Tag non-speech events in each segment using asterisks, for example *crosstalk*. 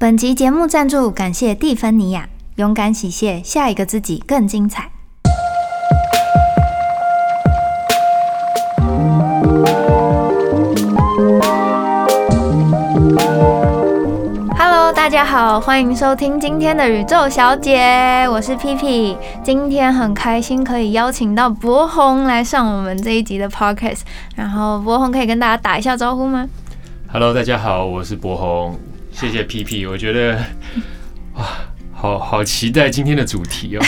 本集节目赞助感谢蒂芬尼亚，勇敢洗卸，下一个自己更精彩。Hello，大家好，欢迎收听今天的宇宙小姐，我是 P P。今天很开心可以邀请到博宏来上我们这一集的 Podcast，然后博宏可以跟大家打一下招呼吗？Hello，大家好，我是博宏，谢谢 PP，我觉得哇，好好期待今天的主题哦。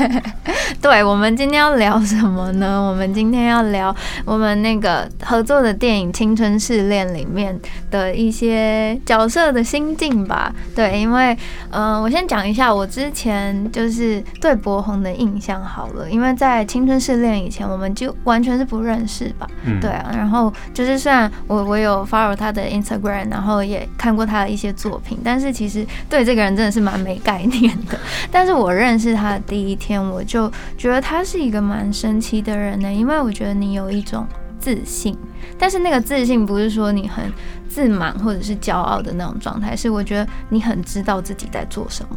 *laughs* 对，我们今天要聊什么呢？我们今天要聊我们那个合作的电影《青春试炼》里面的一些角色的心境吧。对，因为嗯、呃我先讲一下我之前就是对博宏的印象好了，因为在《青春试炼》以前，我们就完全是不认识吧。嗯，对啊，然后就是虽然我我有 follow 他的 Instagram，然后也看过他的一些作品，但是其实对这个人真的是蛮没概念的。但是我认识他的第一天，我就觉得他是一个蛮神奇的人呢，因为我觉得你有一种自信，但是那个自信不是说你很自满或者是骄傲的那种状态，是我觉得你很知道自己在做什么。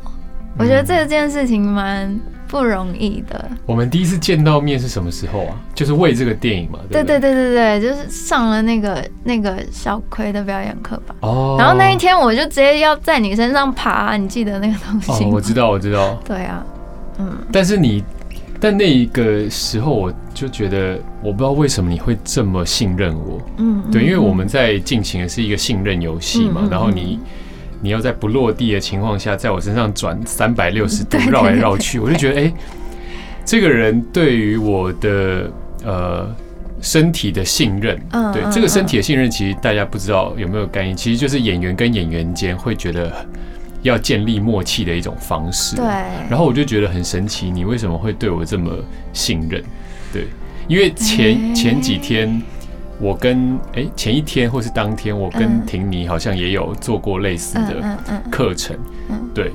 我觉得这件事情蛮不容易的。我们第一次见到面是什么时候啊？就是为这个电影嘛，对对对对？对就是上了那个那个小葵的表演课吧。哦，然后那一天我就直接要在你身上爬，你记得那个东西我知道，我知道，对啊，嗯，但是你，但那一个时候我就觉得，我不知道为什么你会这么信任我。嗯，对，嗯因为我们在进行的是一个信任游戏嘛嗯，嗯然后你。你要在不落地的情况下，在我身上转三百六十度绕来绕去，我就觉得，哎、这个人对于我的呃身体的信任，对这个身体的信任，其实大家不知道有没有概念，其实就是演员跟演员间会觉得要建立默契的一种方式。对，然后我就觉得很神奇，你为什么会对我这么信任？对，因为前、哎前几天我跟哎、前一天或是当天，我跟嗯婷妮好像也有做过类似嗯的课程，嗯对。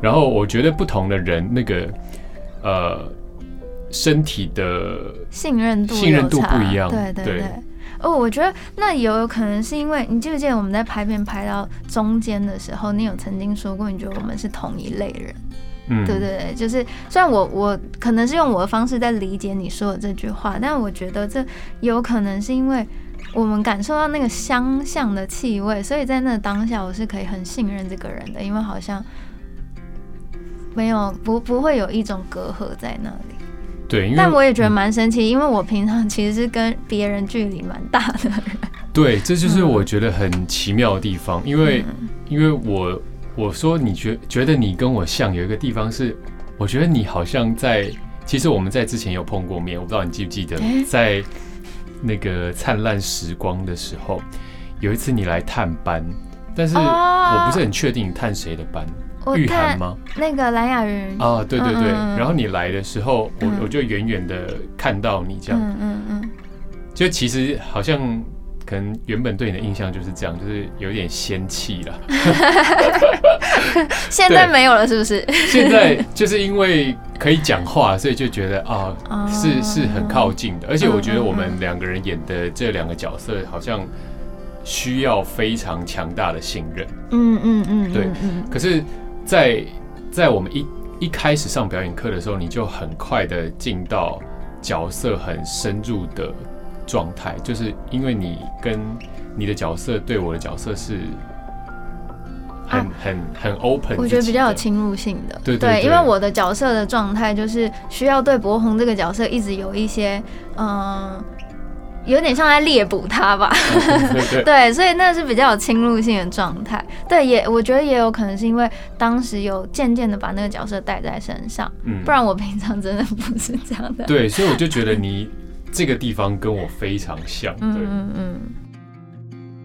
然后我觉得不同的人那个呃身体的信任度信任度不一样对对对对。哦，我觉得那也有可能是因为你记不记得我们在拍片拍到中间的时候，你有曾经说过，你觉得我们是同一类人，嗯对对对，就是虽然我我可能是用我的方式在理解你说的这句话，但我觉得这有可能是因为我们感受到那个相像的气味，所以在那当下我是可以很信任这个人的，因为好像没有不不会有一种隔阂在那里。对，但我也觉得蛮神奇，因为我平常其实是跟别人距离蛮大的人，对，这就是嗯我觉得很奇妙的地方，因为。嗯因为我我说你觉觉得你跟我像，有一个地方是，我觉得你好像在，其实我们在之前有碰过面，我不知道你记不记得，在那个灿烂时光的时候，有一次你来探班，但是哦。我不是很确定你探谁的班，玉涵吗？那个蓝雅云，啊，对对对，然后你来的时候，我嗯。我就远远的看到你这样，嗯嗯嗯，就其实好像。可能原本对你的印象就是这样，就是有点仙气了。*laughs* 现在没有了是不是？现在就是因为可以讲话，所以就觉得啊，哦是是很靠近的。而且我觉得我们两个人演的这两个角色，好像需要非常强大的信任。嗯嗯嗯，对可是在，在我们一一开始上表演课的时候，你就很快的进到角色很深入的状态，就是因为你跟你的角色对我的角色是很、啊。很很 open，我觉得比较有侵入性的，对对对因为我的角色的状态就是需要对博宏这个角色一直有一些，嗯、有点像在猎捕他吧，对 *laughs* 所以那是比较有侵入性的状态。对，也我觉得也有可能是因为当时有渐渐的把那个角色带在身上，嗯。不然我平常真的不是这样的。对，所以我就觉得你这个地方跟我非常像。对，嗯嗯嗯。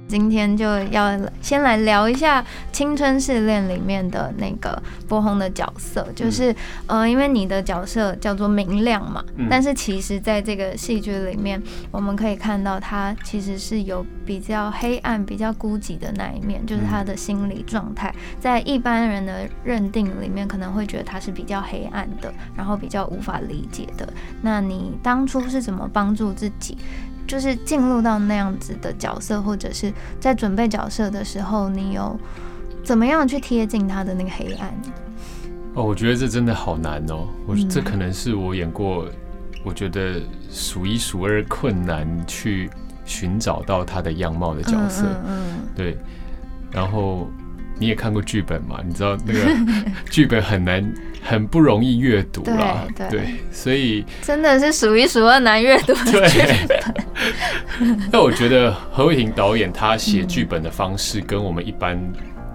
今天就要先来聊一下《青春试炼》里面的那个波红的角色，就是、呃，因为你的角色叫做明亮嘛，嗯但是其实在这个戏剧里面，我们可以看到他其实是有比较黑暗、比较孤寂的那一面，就是他的心理状态，在一般人的认定里面，可能会觉得他是比较黑暗的，然后比较无法理解的。那你当初是怎么帮助自己？就是进入到那样子的角色，或者是在准备角色的时候，你有怎么样去贴近他的那个黑暗？哦，我觉得这真的好难哦，我嗯这可能是我演过，我觉得数一数二困难去寻找到他的样貌的角色。嗯对，然后你也看过剧本嘛？你知道那个 *laughs* 剧本很难，很不容易阅读啦。对对所以嗯，真的是数一数二难阅读的 *laughs* 剧本。但 *laughs* 我觉得何伟霆导演他写剧本的方式跟我们一般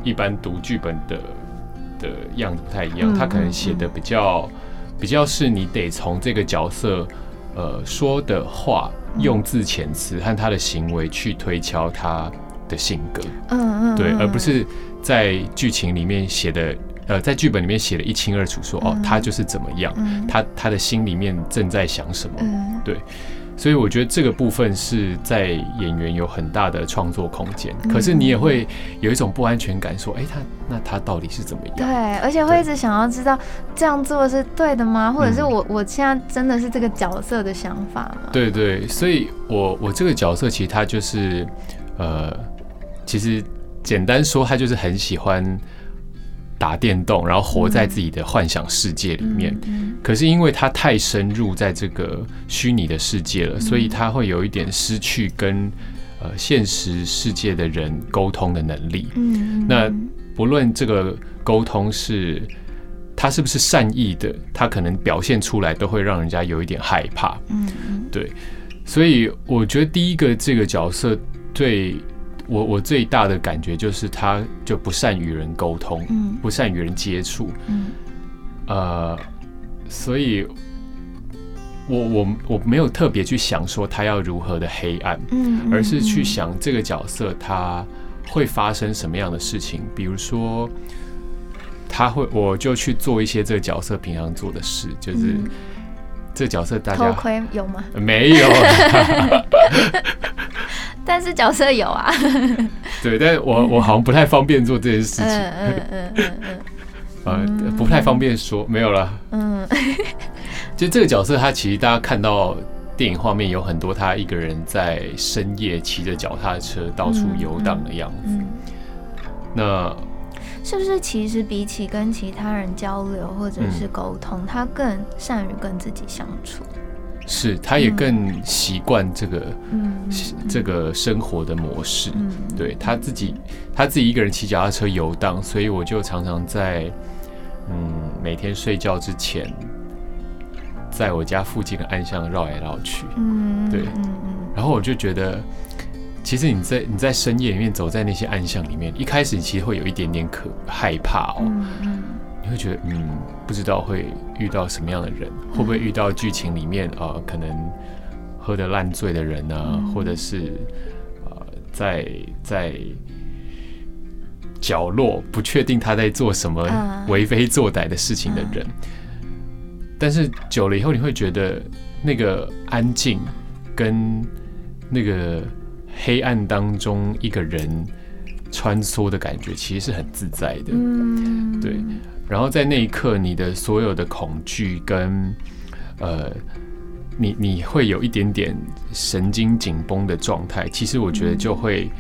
一般读剧本的的样子不太一样，嗯他可能写的比较比较是你得从这个角色呃说的话、用字遣词和他的行为去推敲他的性格。嗯嗯，对，嗯而不是在剧情里面写的，呃，在剧本里面写的一清二楚说，哦，嗯他就是怎么样，嗯他他的心里面正在想什么。嗯所以我觉得这个部分是在演员有很大的创作空间，嗯可是你也会有一种不安全感，说，哎，他那他到底是怎么样对？，而且会一直想要知道这样做是对的吗？或者是嗯我我现在真的是这个角色的想法吗？对对，所以我我这个角色其实他就是，呃，其实简单说，他就是很喜欢打电动，然后活在自己的幻想世界里面。嗯可是因为他太深入在这个虚拟的世界嗯了，所以他会有一点失去跟呃现实世界的人沟通的能力。嗯，那不论这个沟通是他是不是善意的，他可能表现出来都会让人家有一点害怕。嗯对所以我觉得第一个这个角色对我我最大的感觉就是他就不善与人沟通，嗯不善与人接触。嗯呃，所以我我我没有特别去想说他要如何的黑暗，嗯，而是去想这个角色他会发生什么样的事情，比如说。他会，我就去做一些这个角色平常做的事，就是嗯这个角色大偷家窥有吗？没有，*laughs* 但是角色有啊。*laughs* 对，但是我我好像不太方便做这件事情，嗯嗯嗯嗯嗯呃，*laughs* 不太方便说，没有了。嗯 *laughs* 就这个角色，他其实大家看到电影画面有很多他一个人在深夜骑着脚踏车到处游荡的样子。嗯，那是不是其实比起跟其他人交流或者是沟通，他更善于跟自己相处？是他也更习惯这个、嗯这个生活的模式。嗯对他自己，他自己一个人骑脚踏车游荡，所以我就常常在嗯每天睡觉之前，在我家附近的暗巷绕来绕去。嗯对。然后我就觉得，其实你在你在深夜里面走在那些暗巷里面，一开始你其实会有一点点可害怕哦，会觉得嗯，不知道会遇到什么样的人，会不会遇到剧情里面啊、呃可能喝得烂醉的人啊，嗯。或者是呃在在角落不确定他在做什么啊为非作歹的事情的人。但是久了以后，你会觉得那个安静跟那个黑暗当中一个人穿梭的感觉，其实是很自在的。嗯，对然后在那一刻，你的所有的恐惧跟呃，你你会有一点点神经紧绷的状态，其实我觉得就会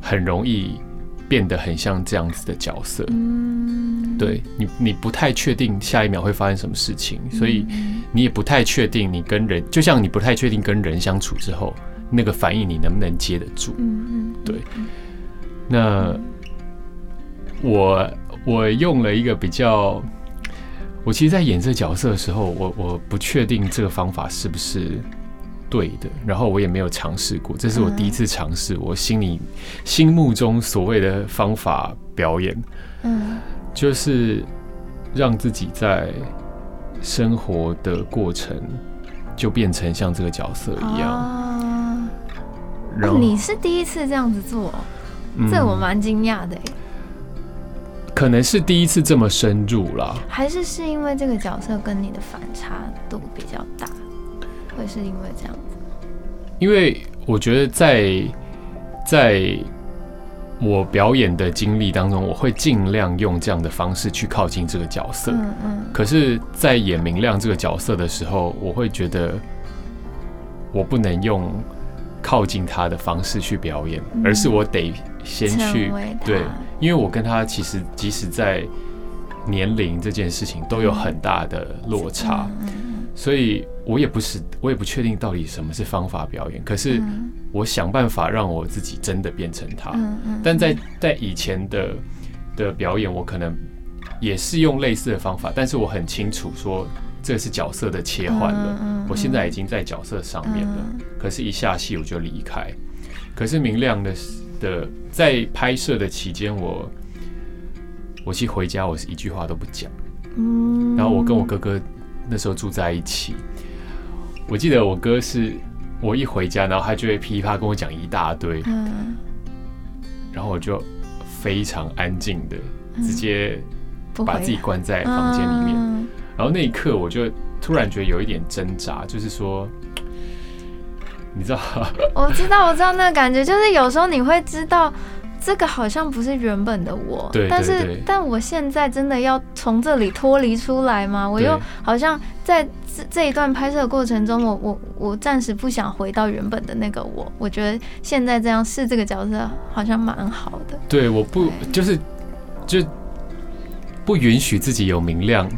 很容易变得很像这样子的角色。嗯，对你，你不太确定下一秒会发生什么事情，所以嗯你也不太确定你跟人，就像你不太确定跟人相处之后那个反应你能不能接得住。嗯嗯，对那我我用了一个比较，我其实，在演这个角色的时候，我我不确定这个方法是不是对的，然后我也没有尝试过，这是我第一次尝试，我心里心目中所谓的方法表演，嗯。就是让自己在生活的过程就变成像这个角色一样，啊。然后、哦你是第一次这样子做，嗯。这我蛮惊讶的耶。可能是第一次这么深入了。还是是因为这个角色跟你的反差度比较大，会是因为这样子？因为我觉得在在我表演的经历当中，我会尽量用这样的方式去靠近这个角色。嗯嗯可是，在演明亮这个角色的时候，我会觉得我不能用靠近他的方式去表演，嗯而是我得先去对因为我跟他其实即使在年龄这件事情都有很大的落差，所以我也不是我也不确定到底什么是方法表演，可是嗯我想办法让我自己真的变成他。但在在以前的的表演，我可能也是用类似的方法，但是我很清楚说这是角色的切换了。我现在已经在角色上面了，嗯可是一下戏我就离开。可是明亮的的在拍摄的期间，我我去回家我是一句话都不讲，嗯。然后我跟我哥哥那时候住在一起，我记得我哥是我一回家，然后他就会噼啪跟我讲一大堆，嗯。然后我就非常安静的直接把自己关在房间里面，嗯然后那一刻我就突然觉得有一点挣扎，就是说，你知道，*laughs* 我知道，我知道那个感觉，就是有时候你会知道。这个好像不是原本的我，对对但是但我现在真的要从这里脱离出来吗？我又好像在这这一段拍摄的过程中，我我我暂时不想回到原本的那个我。我觉得现在这样试这个角色好像蛮好的。对，我不就是就不允许自己有明亮，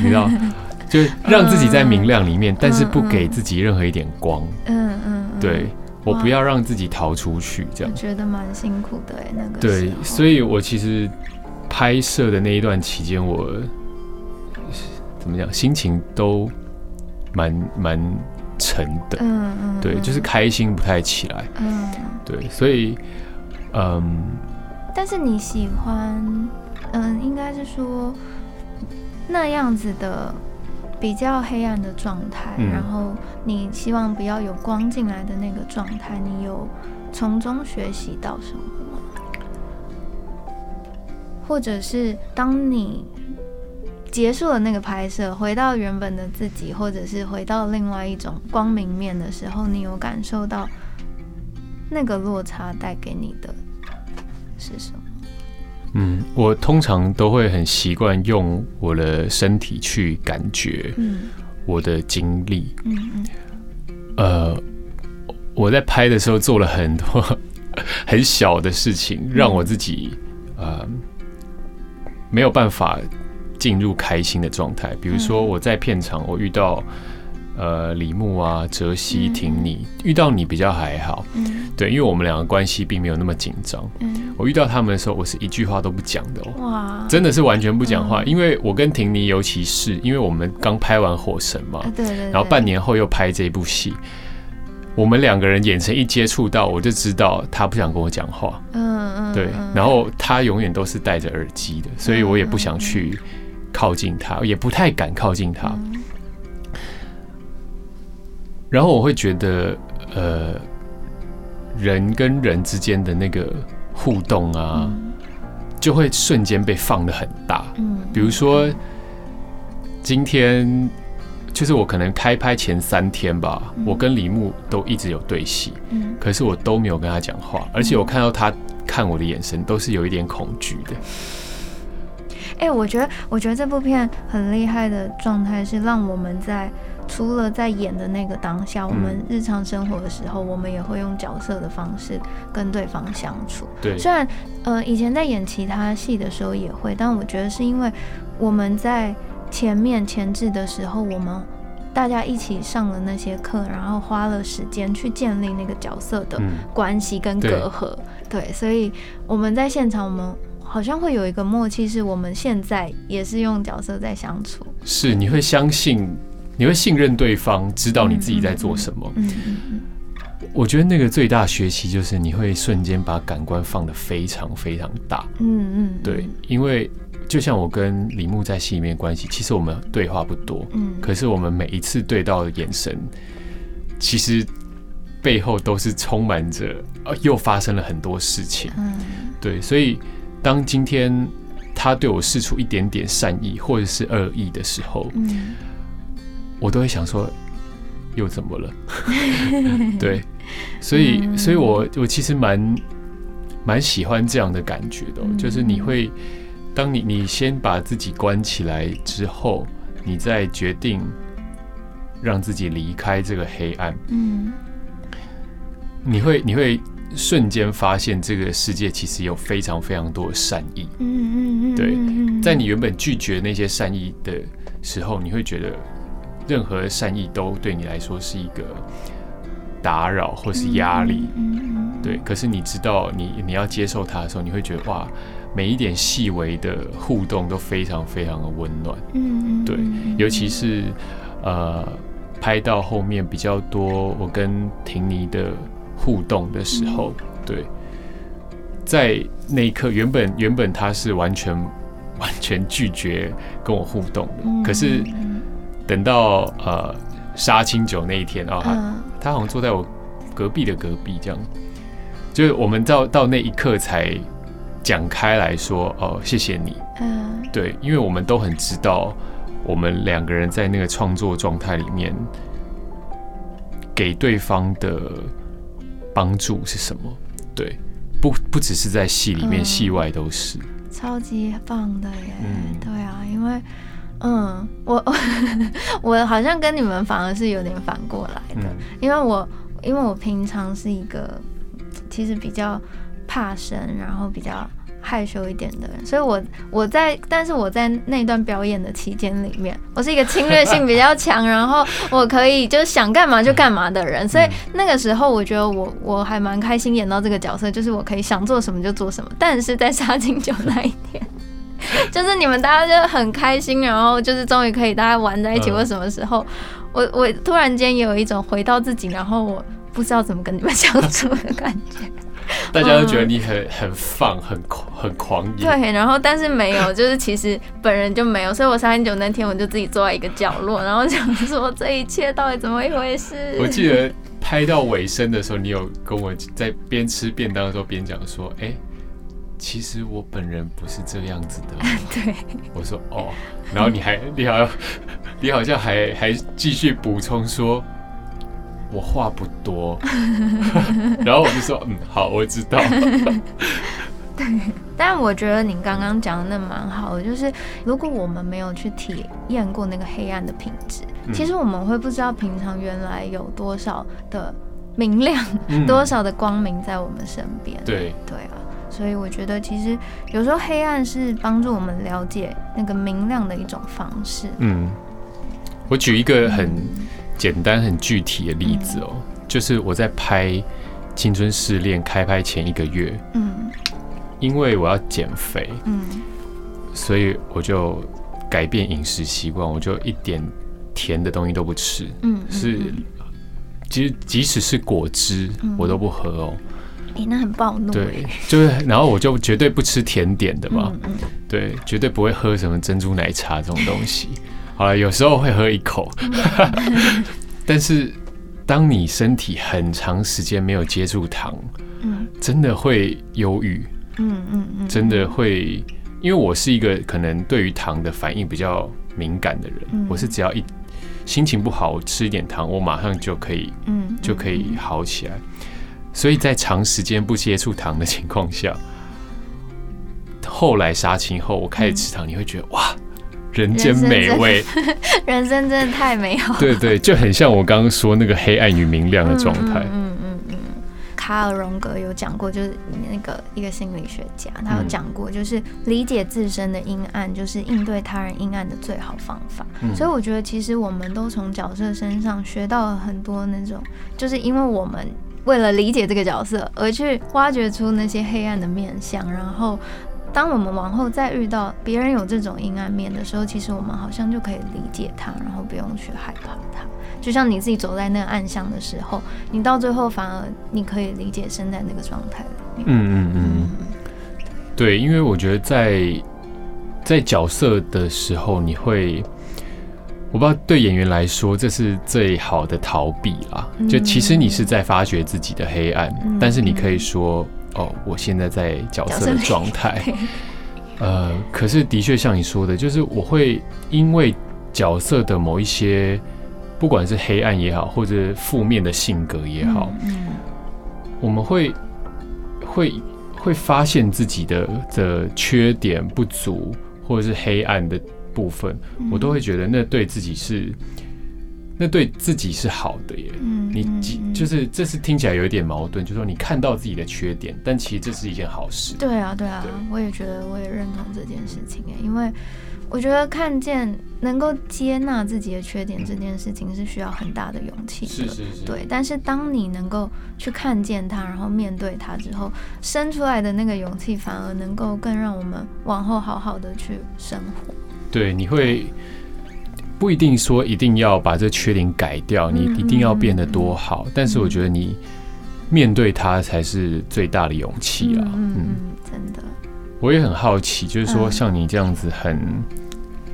你知道，*laughs* 就让自己在明亮里面，但是不给自己任何一点光。嗯嗯，嗯对我不要让自己逃出去，这我样。觉得蛮辛苦的哎，那个对所以我其实拍摄的那一段期间，我怎么讲，心情都蛮蛮沉的。嗯嗯，对，就是开心不太起来。嗯，对，所以嗯，但是你喜欢，嗯，应该是说那样子的比较黑暗的状态，嗯然后你希望不要有光进来的那个状态，你有从中学习到什么吗？或者是当你结束了那个拍摄，回到原本的自己，或者是回到另外一种光明面的时候，你有感受到那个落差带给你的是什么？嗯，我通常都会很习惯用我的身体去感觉嗯。我的经历。嗯嗯。呃，我在拍的时候做了很多很小的事情，让我自己呃没有办法进入开心的状态。比如说嗯。我在片场，我遇到呃李牧啊、哲熙、嗯婷妮，遇到你比较还好，嗯。对，因为我们两个关系并没有那么紧张。嗯，我遇到他们的时候，我是一句话都不讲的哦。哇，真的是完全不讲话，嗯因为我跟婷妮，尤其是因为我们刚拍完《火神》嘛啊，对对对，然后半年后又拍这部戏，我们两个人眼神一接触到，我就知道他不想跟我讲话，嗯嗯对，嗯。然后他永远都是戴着耳机的，所以我也不想去靠近他，也不太敢靠近他，嗯然后我会觉得，呃，人跟人之间的那个互动啊，就会瞬间被放的很大，嗯，比如说，今天就是我可能开拍前三天吧，嗯。我跟李牧都一直有对戏，嗯。可是我都没有跟他讲话，而且我看到他看我的眼神都是有一点恐惧的。哎、我觉得，我觉得这部片很厉害的状态是让我们在除了在演的那个当下，我们日常生活的时候，我们也会用角色的方式跟对方相处。对，虽然呃以前在演其他戏的时候也会，但我觉得是因为我们在前面前置的时候，我们大家一起上了那些课，然后花了时间去建立那个角色的嗯，关系跟隔阂。对，所以我们在现场，我们好像会有一个默契，是我们现在也是用角色在相处。是你会相信，你会信任对方，知道你自己在做什么。嗯嗯嗯我觉得那个最大学习就是你会瞬间把感官放得非常非常大。嗯嗯，对，因为就像我跟李牧在戏里面关系，其实我们对话不多，嗯，可是我们每一次对到的眼神，其实背后都是充满着，呃，又发生了很多事情。嗯对，所以当今天他对我示出一点点善意或者是恶意的时候，嗯我都会想说，又怎么了？*laughs* 对，所以，嗯所以我我其实蛮蛮喜欢这样的感觉的就是你会，当你你先把自己关起来之后，你再决定让自己离开这个黑暗，嗯你会你会瞬间发现这个世界其实有非常非常多的善意。嗯嗯嗯，对嗯在你原本拒绝那些善意的时候，你会觉得任何善意都对你来说是一个打扰或是压力。对，可是你知道你你要接受它的时候，你会觉得哇，每一点细微的互动都非常非常的温暖。嗯嗯，对，尤其是呃拍到后面比较多我跟婷妮的互动的时候，对，在那一刻原本原本他是完全完全拒绝跟我互动的，嗯可是等到呃杀青酒那一天啊、他嗯他好像坐在我隔壁的隔壁，这样，就是我们到到那一刻才讲开来说，哦，谢谢你，嗯对，因为我们都很知道，我们两个人在那个创作状态里面，给对方的帮助是什么？对，不不只是在戏里面，嗯戏外都是。超级棒的耶！嗯对啊，因为嗯，我 *laughs* 我好像跟你们反而是有点反过来的，嗯因为我因为我平常是一个其实比较怕生，然后比较害羞一点的人，所以我我在但是我在那段表演的期间里面，我是一个侵略性比较强，*laughs* 然后我可以就是想干嘛就干嘛的人，所以那个时候我觉得我我还蛮开心演到这个角色，就是我可以想做什么就做什么，但是在杀青酒那一天。*laughs* 就是你们大家就很开心，然后就是终于可以大家玩在一起，嗯或什么时候，我我突然间有一种回到自己，然后我不知道怎么跟你们相处的感觉。*laughs* 大家都觉得你很很放，很狂很狂野。对，然后但是没有，就是其实本人就没有，所以我三十九那天我就自己坐在一个角落，然后想说这一切到底怎么一回事？*laughs* 我记得拍到尾声的时候，你有跟我在边吃便当的时候边讲说，哎、其实我本人不是这样子的。*laughs* 对，我说哦，然后你还你好像 *laughs* 你好像还还继续补充说，我话不多，*laughs* 然后我就说嗯好，我知道。对。但我觉得你刚刚讲的那蛮好的，就是如果我们没有去体验过那个黑暗的品质，嗯。其实我们会不知道平常原来有多少的明亮，嗯。多少的光明在我们身边。对，对啊，所以我觉得其实有时候黑暗是帮助我们了解那个明亮的一种方式。嗯，我举一个很简单、很具体的例子哦，就是我在拍《青春试炼》开拍前一个月，嗯。因为我要减肥，嗯。所以我就改变饮食习惯，我就一点甜的东西都不吃，嗯，是嗯，其实即使是果汁嗯。我都不喝哦。你、那很暴怒对欸。*laughs* 就是然后我就绝对不吃甜点的嘛，嗯嗯对，绝对不会喝什么珍珠奶茶这种东西。好了，有时候会喝一口，*laughs* 但是当你身体很长时间没有接触糖，嗯真的会忧郁，嗯嗯嗯，真的会，因为我是一个可能对于糖的反应比较敏感的人，嗯我是只要一心情不好，我吃一点糖，我马上就可以嗯就可以好起来。所以在长时间不接触糖的情况下，后来杀青后，我开始吃糖，你会觉得哇，人间美味，人生真的 *laughs* 太美好了。对对，就很像我刚刚说那个黑暗与明亮的状态。嗯嗯嗯嗯。卡尔荣格有讲过，就是那个一个心理学家，他有嗯讲过，就是理解自身的阴暗，就是应对他人阴暗的最好方法。嗯所以我觉得，其实我们都从角色身上学到了很多那种，就是因为我们为了理解这个角色而去挖掘出那些黑暗的面相，然后。当我们往后再遇到别人有这种阴暗面的时候，其实我们好像就可以理解他，然后不用去害怕他。就像你自己走在那个暗巷的时候，你到最后反而你可以理解身在那个状态里面。嗯嗯嗯，对，因为我觉得在在角色的时候，你会，我不知道对演员来说，这是最好的逃避啦。嗯就其实你是在发掘自己的黑暗，嗯但是你可以说，哦，我现在在角色的状态。*laughs* 呃，可是的确像你说的，就是我会因为角色的某一些，不管是黑暗也好，或者负面的性格也好，嗯我们会会会发现自己的的缺点、不足，或者是黑暗的部分，嗯我都会觉得那对自己是那对自己是好的耶。嗯你就是这是听起来有一点矛盾，就是说你看到自己的缺点，但其实这是一件好事。对啊，对啊，对我也觉得，我也认同这件事情哎，因为我觉得看见能够接纳自己的缺点这件事情是需要很大的勇气的。是是是，对，但是当你能够去看见它，然后面对它之后，生出来的那个勇气，反而能够更让我们往后好好的去生活。对，你会不一定说一定要把这缺点改掉，你嗯一定要变得多好，但是我觉得你面对它才是最大的勇气啊。嗯嗯，真的。我也很好奇，就是说嗯像你这样子很，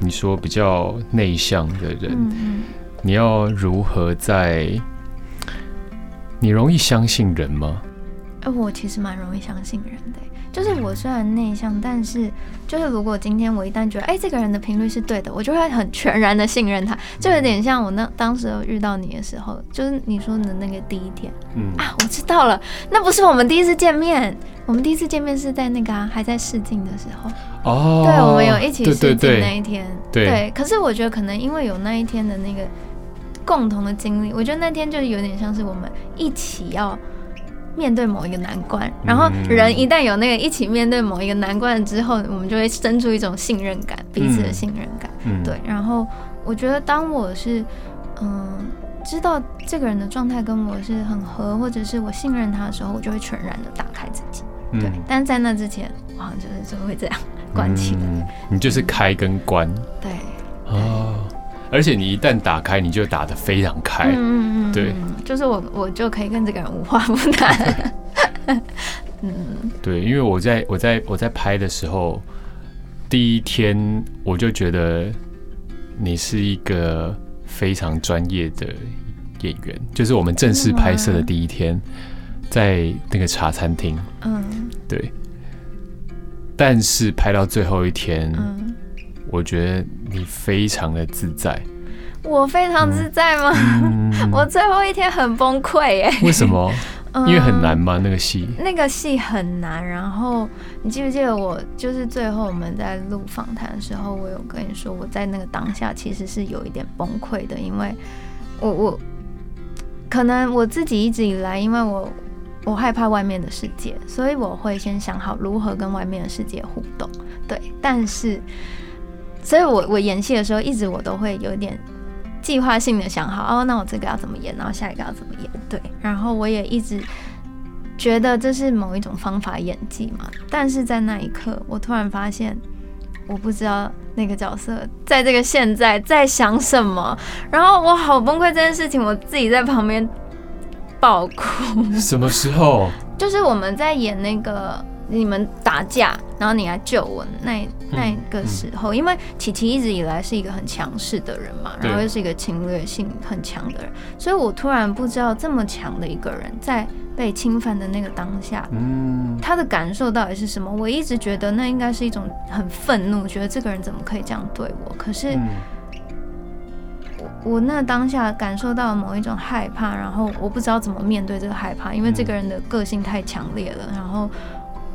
你说比较内向的人，你要如何在？你容易相信人吗？哎、我其实蛮容易相信人的欸，就是我虽然内向，但是就是如果今天我一旦觉得，哎、这个人的频率是对的，我就会很全然的信任他，就有点像我那当时遇到你的时候，就是你说的那个第一天嗯，啊，我知道了，那不是我们第一次见面，我们第一次见面是在那个、啊、还在试镜的时候，哦，对，我们有一起对对试镜那一天，对可是我觉得可能因为有那一天的那个共同的经历，我觉得那天就有点像是我们一起要面对某一个难关，然后嗯人一旦有那个一起面对某一个难关之后，我们就会生出一种信任感，彼此的信任感。嗯，对，然后我觉得当我是嗯。知道这个人的状态跟我是很合，或者是我信任他的时候，我就会全然的打开自己。对，嗯，但是在那之前，我好像就是就会这样 *laughs* 关起来。嗯你就是开跟关对，哦，而且你一旦打开，你就打得非常开。嗯嗯嗯，对嗯，就是我我就可以跟这个人无话不谈。*laughs* 嗯对，因为我在我在我在拍的时候，第一天我就觉得你是一个非常专业的演员，就是我们正式拍摄的第一天，在那个茶餐厅，嗯对。但是拍到最后一天，嗯，我觉得你非常的自在。我非常自在吗？嗯 *laughs* 我最后一天很崩溃耶，为什么？*laughs* 嗯因为很难。吗？那个戏？那个戏很难，然后你记不记得我就是最后我们在录访谈的时候，我有跟你说，我在那个当下其实是有一点崩溃的，因为我我可能我自己一直以来，因为我我害怕外面的世界，所以我会先想好如何跟外面的世界互动，对，但是所以我我演戏的时候，一直我都会有点。计划性的想好哦，那我这个要怎么演，然后下一个要怎么演，对，然后我也一直觉得这是某一种方法演技嘛，但是在那一刻，我突然发现，我不知道那个角色在这个现在在想什么，然后我好崩溃这件事情，我自己在旁边爆哭。什么时候？就是我们在演那个你们打架，然后你来救我那那个时候，因为琪琪一直以来是一个很强势的人嘛，然后又是一个侵略性很强的人，所以我突然不知道这么强的一个人在被侵犯的那个当下，嗯，他的感受到底是什么？我一直觉得那应该是一种很愤怒，觉得这个人怎么可以这样对我？可是嗯我那当下感受到某一种害怕，然后我不知道怎么面对这个害怕，因为这个人的个性太强烈了，然后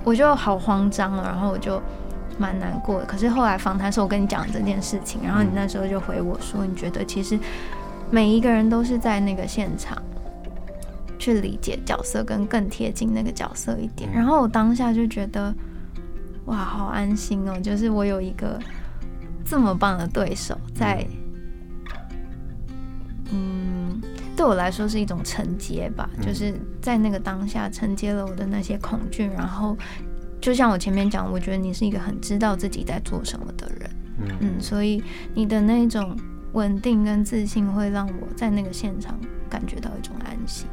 我就好慌张了，然后我就蛮难过的。可是后来访谈时候我跟你讲这件事情，然后你那时候就回我说，你觉得其实每一个人都是在那个现场去理解角色，跟更贴近那个角色一点。嗯然后我当下就觉得，哇，好安心哦，就是我有一个这么棒的对手在。嗯，对我来说是一种承接吧，嗯。就是在那个当下承接了我的那些恐惧，然后就像我前面讲，我觉得你是一个很知道自己在做什么的人，嗯。嗯，所以你的那种稳定跟自信会让我在那个现场感觉到一种安心。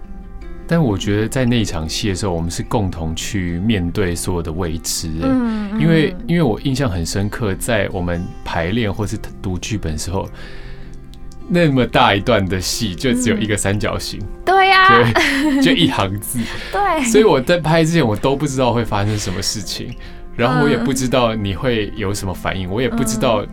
但我觉得在那一场戏的时候，我们是共同去面对所有的未知、欸，嗯，因为嗯。因为我印象很深刻，在我们排练或是读剧本的时候，那么大一段的戏就只有一个三角形，对呀、对，就一行字，*laughs* 对，所以我在拍之前我都不知道会发生什么事情，然后我也不知道你会有什么反应，我也不知道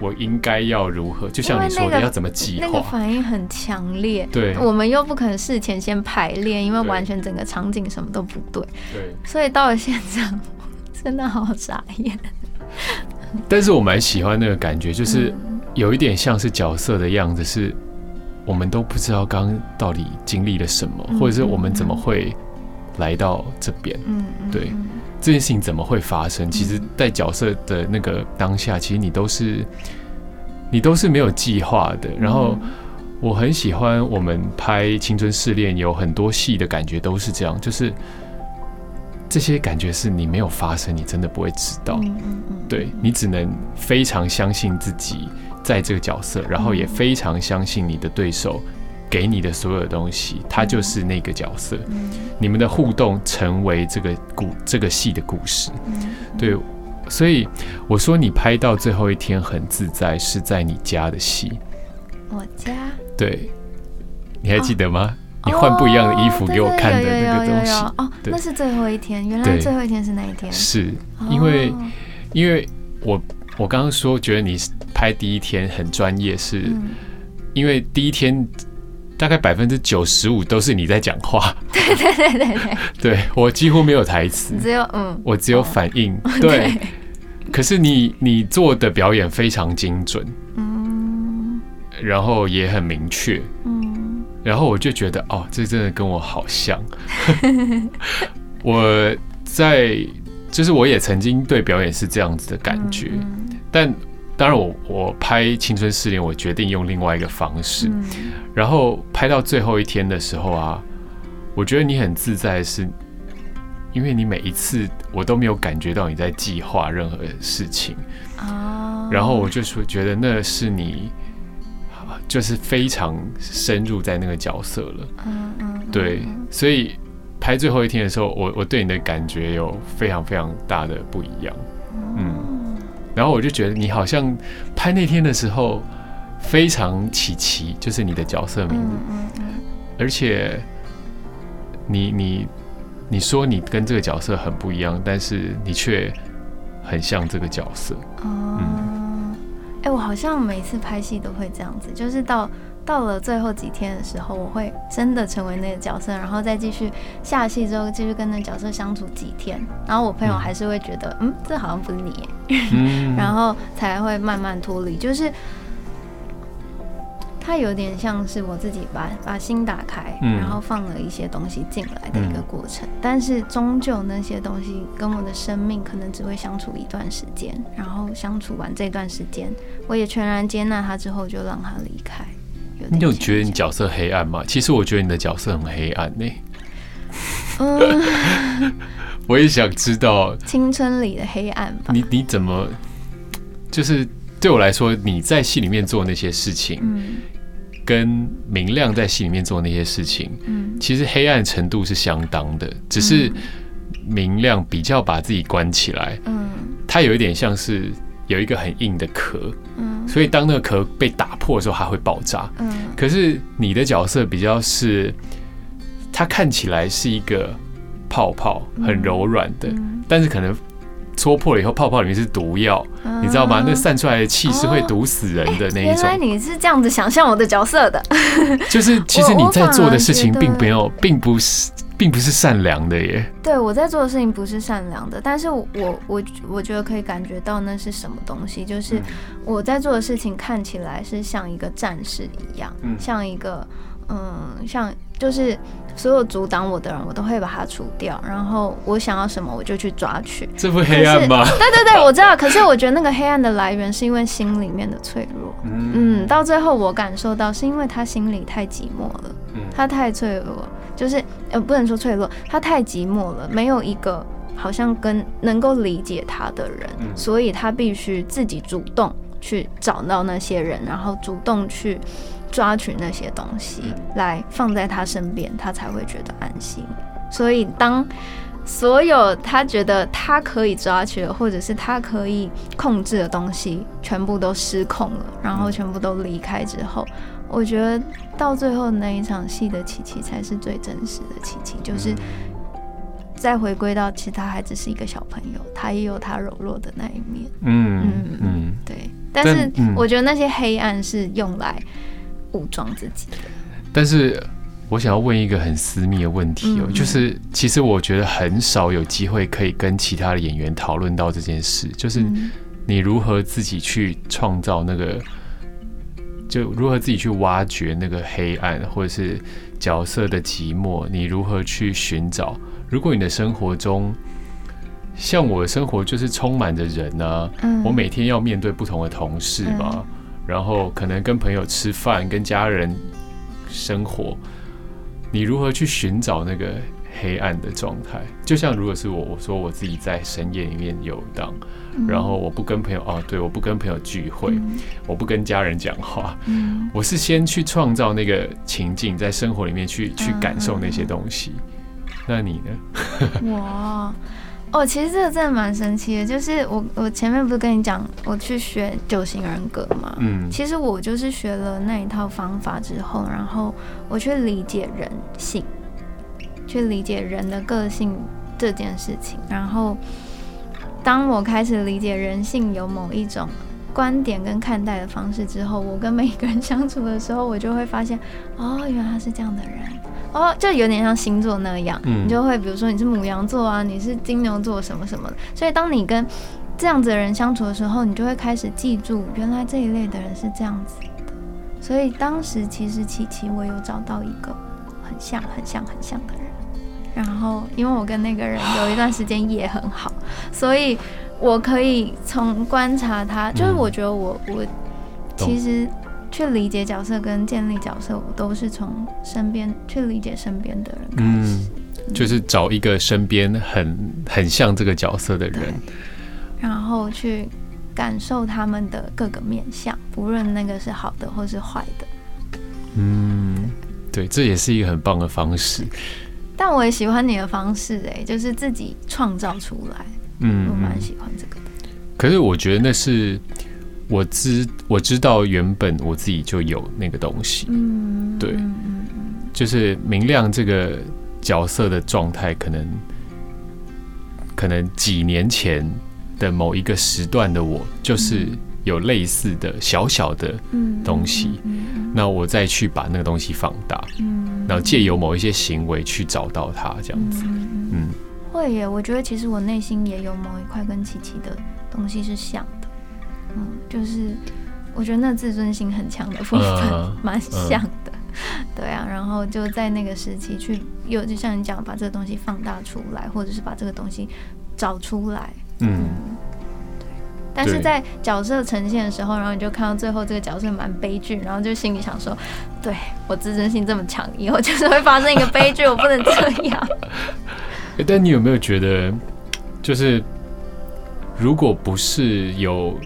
我应该要如何，就像你说的要怎么计那个划，反应很强烈。对。我们又不可能事前先排练，因为完全整个场景什么都不对，对。所以到了现场真的好傻眼。但是我蛮喜欢那个感觉，就是嗯有一点像是角色的样子，是我们都不知道刚刚到底经历了什么，嗯或者是我们怎么会来到这边，嗯，嗯对嗯这件事情怎么会发生？其实，在角色的那个当下，其实你都是你都是没有计划的。然后，我很喜欢我们拍《青春试炼》，有很多戏的感觉都是这样，就是这些感觉是你没有发生，你真的不会知道。嗯嗯嗯，对你只能非常相信自己在这个角色，然后也非常相信你的对手给你的所有的东西，他就是那个角色。嗯。你们的互动成为这个故这个戏的故事。嗯。对，所以我说你拍到最后一天很自在，是在你家的戏。我家？对，你还记得吗？你换不一样的衣服哦给我看的那个东西。哦，那是最后一天，原来最后一天是那一天，是因为哦因为我我刚刚说觉得你拍第一天很专业，是嗯。因为第一天。大概百分之九十五都是你在讲话，对对对对对，对我几乎没有台词，只有嗯，我只有反应。对，可是你你做的表演非常精准，嗯。然后也很明确，嗯。然后我就觉得哦，这真的跟我好像。*laughs* 我在就是我也曾经对表演是这样子的感觉，嗯但当然我我拍《青春试炼》，我决定用另外一个方式，嗯然后拍到最后一天的时候啊，我觉得你很自在的是。因为你每一次我都没有感觉到你在计划任何事情，哦，然后我就说觉得那是你，啊就是非常深入在那个角色了。嗯嗯嗯对，所以拍最后一天的时候，我我对你的感觉有非常非常大的不一样。嗯，然后我就觉得你好像拍那天的时候非常起奇，就是你的角色名字，嗯嗯。嗯而且你你你说你跟这个角色很不一样，但是你却很像这个角色。哦，哎、我好像每次拍戏都会这样子，就是到到了最后几天的时候，我会真的成为那个角色，然后再继续下戏之后继续跟那个角色相处几天，然后我朋友嗯还是会觉得，嗯，这好像不是你，嗯 *laughs* 然后才会慢慢脱离，就是。它有点像是我自己把把心打开，嗯然后放了一些东西进来的一个过程，但是终究那些东西跟我的生命可能只会相处一段时间，然后相处完这段时间，我也全然接纳他之后，就让他离开。有你有觉得你角色黑暗吗？其实我觉得你的角色很黑暗呢、嗯，*laughs* 我也想知道。青春里的黑暗吧。你你怎么，就是对我来说，你在戏里面做那些事情，嗯。跟明亮在戏里面做那些事情，嗯。其实黑暗程度是相当的，只是嗯。明亮比较把自己关起来，嗯。它有一点像是有一个很硬的壳，嗯所以当那个壳被打破的时候，它会爆炸。嗯可是你的角色比较是，它看起来是一个泡泡，很柔软的，嗯但是可能戳破了以后，泡泡里面是毒药，你知道吗？那散出来的气是会毒死人的那一原来种。你是这样子想象我的角色的。就是其实你在做的事情并没有，并不是，并不是善良的耶。对我在做的事情不是善良的，但是我我我觉得可以感觉到那是什么东西，就是嗯我在做的事情看起来是像一个战士一样，嗯像一个嗯，像就是所有阻挡我的人，我都会把它除掉，然后我想要什么我就去抓取。这不黑暗吗？对对对，我知道。可是我觉得那个黑暗的来源是因为心里面的脆弱。嗯，到最后我感受到是因为他心里太寂寞了，嗯他太脆弱，就是呃不能说脆弱，他太寂寞了，没有一个好像跟能够理解他的人，嗯所以他必须自己主动去找到那些人，然后主动去抓取那些东西嗯来放在他身边，他才会觉得安心。所以当所有他觉得他可以抓取的，或者是他可以控制的东西，全部都失控了，然后全部都离开之后，我觉得到最后那一场戏的琪琪才是最真实的琪琪，就是再回归到，其实他还只是一个小朋友，他也有他柔弱的那一面，嗯嗯嗯。对。但是嗯我觉得那些黑暗是用来武装自己的，但是我想要问一个很私密的问题哦，嗯。就是其实我觉得很少有机会可以跟其他的演员讨论到这件事，就是嗯。你如何自己去创造那个，就如何自己去挖掘那个黑暗，或者是角色的寂寞，你如何去寻找？如果你的生活中，像我的生活就是充满着人呢、嗯我每天要面对不同的同事嘛，然后可能跟朋友吃饭，跟家人生活，你如何去寻找那个黑暗的状态？就像如果是我，我说我自己在深夜里面游荡，然后我不跟朋友哦，对，我不跟朋友聚会，嗯我不跟家人讲话，嗯我是先去创造那个情境，在生活里面去去感受那些东西。那你呢？*laughs* 我哦，其实这个真的蛮神奇的，就是我我前面不是跟你讲我去学九型人格嘛？嗯其实我就是学了那一套方法之后，然后我去理解人性，去理解人的个性这件事情。然后，当我开始理解人性有某一种观点跟看待的方式之后，我跟每一个人相处的时候，我就会发现，哦，原来他是这样的人。哦，就有点像星座那样，嗯。你就会比如说你是母羊座啊，你是金牛座什么什么的，所以当你跟这样子的人相处的时候，你就会开始记住，原来这一类的人是这样子。的。所以当时其实琪琪我有找到一个很像、很像、很像的人，然后因为我跟那个人有一段时间也很好，所以我可以从观察他，就是我觉得我我其实去理解角色跟建立角色，我都是从身边去理解身边的人开始。嗯，就是找一个身边很很像这个角色的人。然后去感受他们的各个面相，不论那个是好的或是坏的。嗯，对，这也是一个很棒的方式。但我也喜欢你的方式、哎，就是自己创造出来，嗯我蛮喜欢这个的。可是我觉得那是我知我知道原本我自己就有那个东西，嗯，对。就是明亮这个角色的状态，可能可能几年前的某一个时段的我，就是有类似的小小的，嗯东西。嗯那我再去把那个东西放大，嗯然后借由某一些行为去找到它，这样子。嗯。会耶，我觉得其实我内心也有某一块跟琪琪的东西是像的，嗯，就是我觉得那自尊心很强的部分嗯 *laughs* 蛮像的，对啊，然后就在那个时期去，又就像你讲，把这个东西放大出来，或者是把这个东西找出来，嗯，但是在角色呈现的时候，然后你就看到最后这个角色蛮悲剧，然后就心里想说，对我自尊心这么强，以后就是会发生一个悲剧，我不能这样。*laughs* 诶但你有没有觉得，就是如果不是有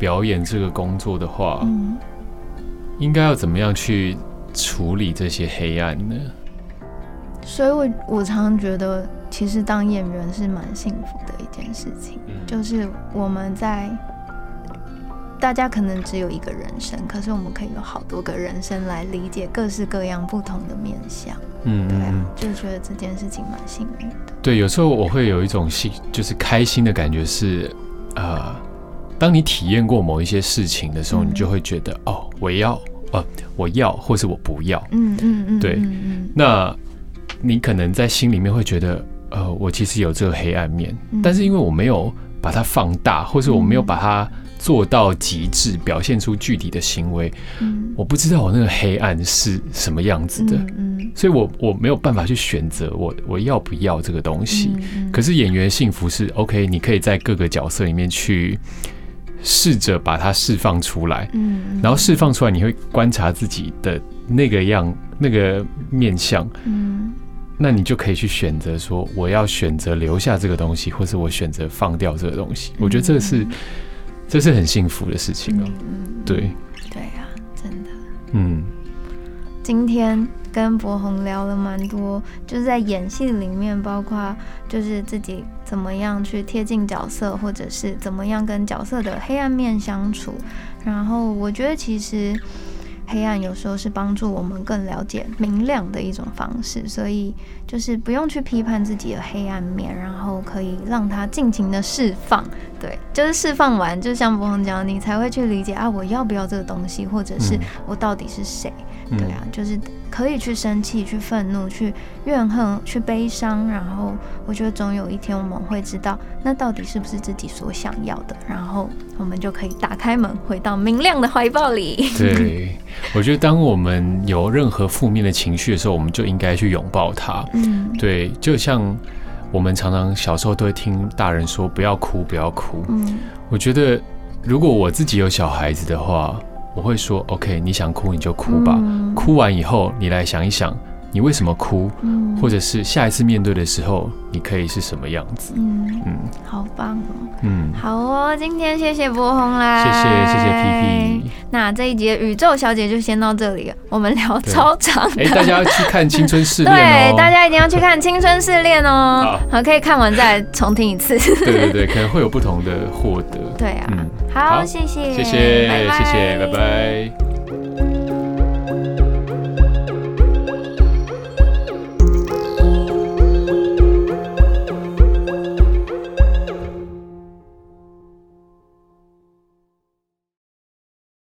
表演这个工作的话，嗯，应该要怎么样去处理这些黑暗呢？所以我我常常觉得，其实当演员是蛮幸福的一件事情，嗯就是我们在。大家可能只有一个人生，可是我们可以有好多个人生来理解各式各样不同的面相，嗯对啊嗯，就觉得这件事情蛮幸运的。对，有时候我会有一种幸，就是开心的感觉是，呃，当你体验过某一些事情的时候，嗯。你就会觉得，哦，我要，呃，我要，或是我不要。嗯嗯嗯，对。嗯嗯。那你可能在心里面会觉得，呃，我其实有这个黑暗面，嗯。但是因为我没有把它放大，或是我没有把它做到极致，表现出具体的行为，嗯。我不知道我那个黑暗是什么样子的，嗯嗯所以我我没有办法去选择我我要不要这个东西。嗯。可是演员幸福是 OK，你可以在各个角色里面去试着把它释放出来，嗯，然后释放出来，你会观察自己的那个样、那个面相，嗯。那你就可以去选择说，我要选择留下这个东西，或是我选择放掉这个东西。我觉得这个是这是很幸福的事情哦、嗯嗯，对，对啊，真的。嗯。今天跟博宏聊了蛮多，就是在演戏里面，包括就是自己怎么样去贴近角色，或者是怎么样跟角色的黑暗面相处。然后我觉得其实黑暗有时候是帮助我们更了解明亮的一种方式，所以就是不用去批判自己的黑暗面，然后可以让它尽情的释放。对，就是释放完，就像博宏讲，你才会去理解啊，我要不要这个东西，或者是嗯我到底是谁。嗯对啊，就是可以去生气、去愤怒、去怨恨、去悲伤，然后我觉得总有一天我们会知道，那到底是不是自己所想要的，然后我们就可以打开门，回到明亮的怀抱里。对，*laughs* 我觉得当我们有任何负面的情绪的时候，我们就应该去拥抱它。嗯对，就像我们常常小时候都会听大人说不要哭，不要哭。嗯我觉得如果我自己有小孩子的话，我会说 OK，你想哭你就哭吧。嗯哭完以后，你来想一想，你为什么哭，嗯或者是下一次面对的时候，你可以是什么样子。嗯，嗯好棒哦！嗯，好哦，今天谢谢博宏啦，谢谢谢谢 P P。那这一节宇宙小姐就先到这里了，我们聊对超长的。哎，大家要去看《青春试炼》*laughs* 对，哦。大家一定要去看《青春试炼》*laughs* 哦好，可以看完再重听一次。对对对，可能会有不同的获得。*laughs* 对啊，好谢谢，谢谢拜拜谢谢，拜拜。